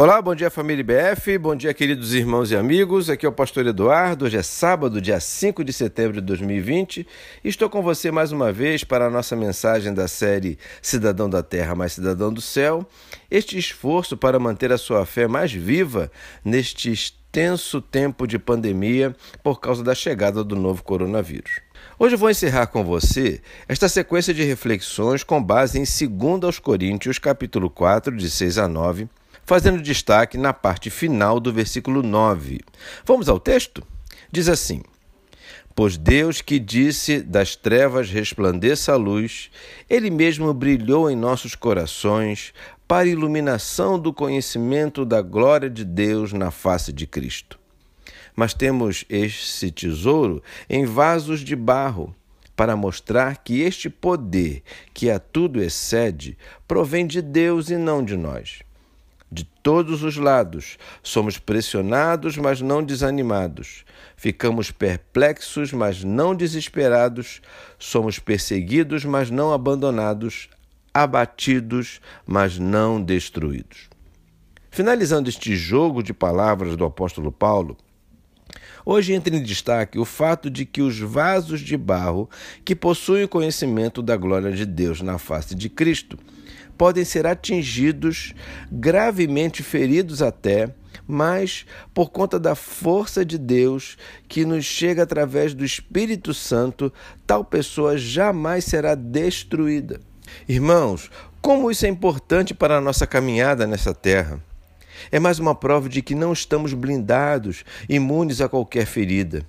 Olá, bom dia família IBF, bom dia queridos irmãos e amigos. Aqui é o pastor Eduardo. Hoje é sábado, dia 5 de setembro de 2020. E estou com você mais uma vez para a nossa mensagem da série Cidadão da Terra mais Cidadão do Céu. Este esforço para manter a sua fé mais viva neste extenso tempo de pandemia por causa da chegada do novo coronavírus. Hoje vou encerrar com você esta sequência de reflexões com base em 2 Coríntios, capítulo 4, de 6 a 9 fazendo destaque na parte final do versículo 9. Vamos ao texto? Diz assim: Pois Deus que disse das trevas resplandeça a luz, Ele mesmo brilhou em nossos corações para iluminação do conhecimento da glória de Deus na face de Cristo. Mas temos esse tesouro em vasos de barro, para mostrar que este poder, que a tudo excede, provém de Deus e não de nós de todos os lados. Somos pressionados, mas não desanimados. Ficamos perplexos, mas não desesperados. Somos perseguidos, mas não abandonados. Abatidos, mas não destruídos. Finalizando este jogo de palavras do apóstolo Paulo, Hoje entra em destaque o fato de que os vasos de barro que possuem o conhecimento da glória de Deus na face de Cristo podem ser atingidos, gravemente feridos até, mas por conta da força de Deus que nos chega através do Espírito Santo, tal pessoa jamais será destruída. Irmãos, como isso é importante para a nossa caminhada nessa terra. É mais uma prova de que não estamos blindados, imunes a qualquer ferida.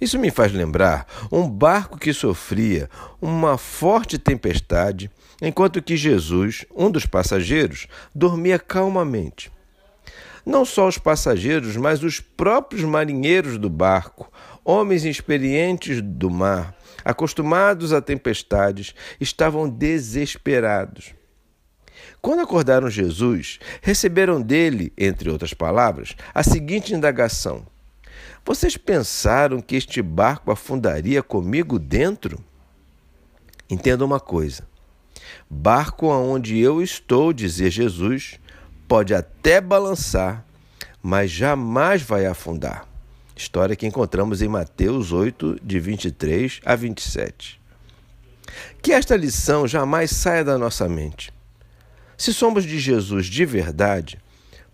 Isso me faz lembrar um barco que sofria uma forte tempestade, enquanto que Jesus, um dos passageiros, dormia calmamente. Não só os passageiros, mas os próprios marinheiros do barco, homens experientes do mar, acostumados a tempestades, estavam desesperados. Quando acordaram Jesus, receberam dele, entre outras palavras, a seguinte indagação: Vocês pensaram que este barco afundaria comigo dentro? Entenda uma coisa: barco aonde eu estou, dizia Jesus, pode até balançar, mas jamais vai afundar. História que encontramos em Mateus 8, de 23 a 27. Que esta lição jamais saia da nossa mente. Se somos de Jesus de verdade,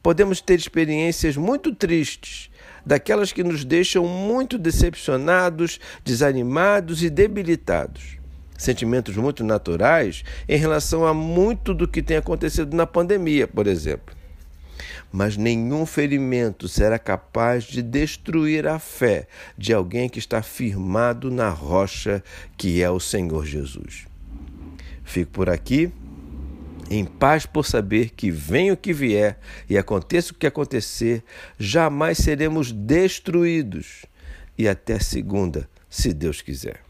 podemos ter experiências muito tristes, daquelas que nos deixam muito decepcionados, desanimados e debilitados. Sentimentos muito naturais em relação a muito do que tem acontecido na pandemia, por exemplo. Mas nenhum ferimento será capaz de destruir a fé de alguém que está firmado na rocha que é o Senhor Jesus. Fico por aqui em paz por saber que venha o que vier e aconteça o que acontecer, jamais seremos destruídos. E até segunda, se Deus quiser.